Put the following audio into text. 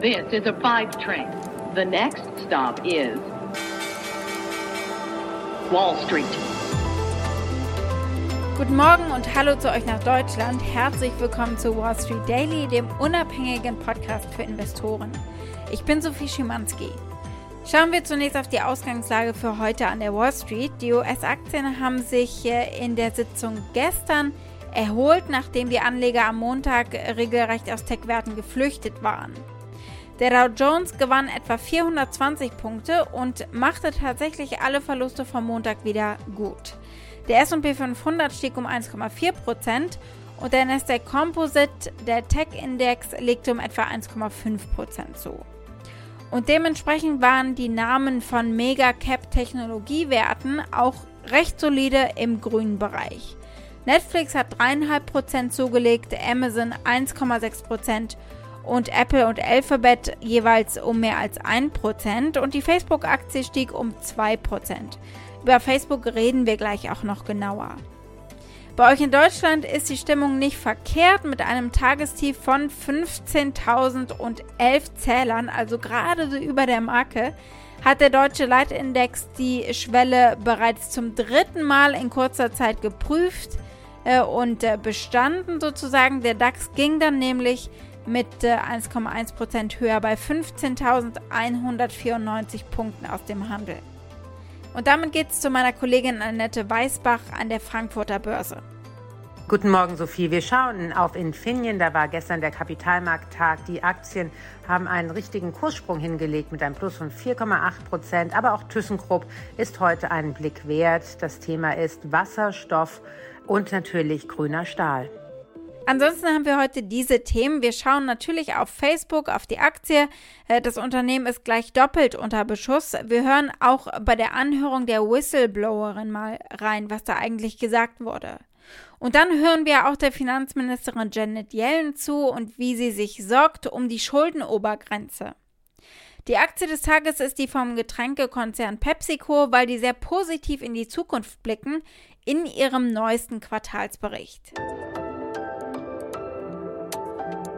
This is a five train. The next stop is Wall Street. Guten Morgen und hallo zu euch nach Deutschland. Herzlich willkommen zu Wall Street Daily, dem unabhängigen Podcast für Investoren. Ich bin Sophie Schimanski. Schauen wir zunächst auf die Ausgangslage für heute an der Wall Street. Die US-Aktien haben sich in der Sitzung gestern erholt, nachdem die Anleger am Montag regelrecht aus Tech-Werten geflüchtet waren. Der Dow Jones gewann etwa 420 Punkte und machte tatsächlich alle Verluste vom Montag wieder gut. Der S&P 500 stieg um 1,4% und der Nasdaq Composite, der Tech-Index, legte um etwa 1,5% zu. Und dementsprechend waren die Namen von Mega-Cap-Technologiewerten auch recht solide im grünen Bereich. Netflix hat 3,5% zugelegt, Amazon 1,6% und Apple und Alphabet jeweils um mehr als 1% und die Facebook-Aktie stieg um 2%. Über Facebook reden wir gleich auch noch genauer. Bei euch in Deutschland ist die Stimmung nicht verkehrt mit einem Tagestief von 15.011 Zählern, also gerade so über der Marke, hat der deutsche Leitindex die Schwelle bereits zum dritten Mal in kurzer Zeit geprüft äh, und äh, bestanden sozusagen. Der DAX ging dann nämlich mit äh, 1,1% höher bei 15.194 Punkten aus dem Handel. Und damit geht es zu meiner Kollegin Annette Weißbach an der Frankfurter Börse. Guten Morgen, Sophie. Wir schauen auf Infineon. Da war gestern der Kapitalmarkttag. Die Aktien haben einen richtigen Kurssprung hingelegt mit einem Plus von 4,8 Prozent. Aber auch ThyssenKrupp ist heute einen Blick wert. Das Thema ist Wasserstoff und natürlich grüner Stahl. Ansonsten haben wir heute diese Themen. Wir schauen natürlich auf Facebook, auf die Aktie. Äh, das Unternehmen ist gleich doppelt unter Beschuss. Wir hören auch bei der Anhörung der Whistleblowerin mal rein, was da eigentlich gesagt wurde. Und dann hören wir auch der Finanzministerin Janet Yellen zu und wie sie sich sorgt um die Schuldenobergrenze. Die Aktie des Tages ist die vom Getränkekonzern PepsiCo, weil die sehr positiv in die Zukunft blicken in ihrem neuesten Quartalsbericht.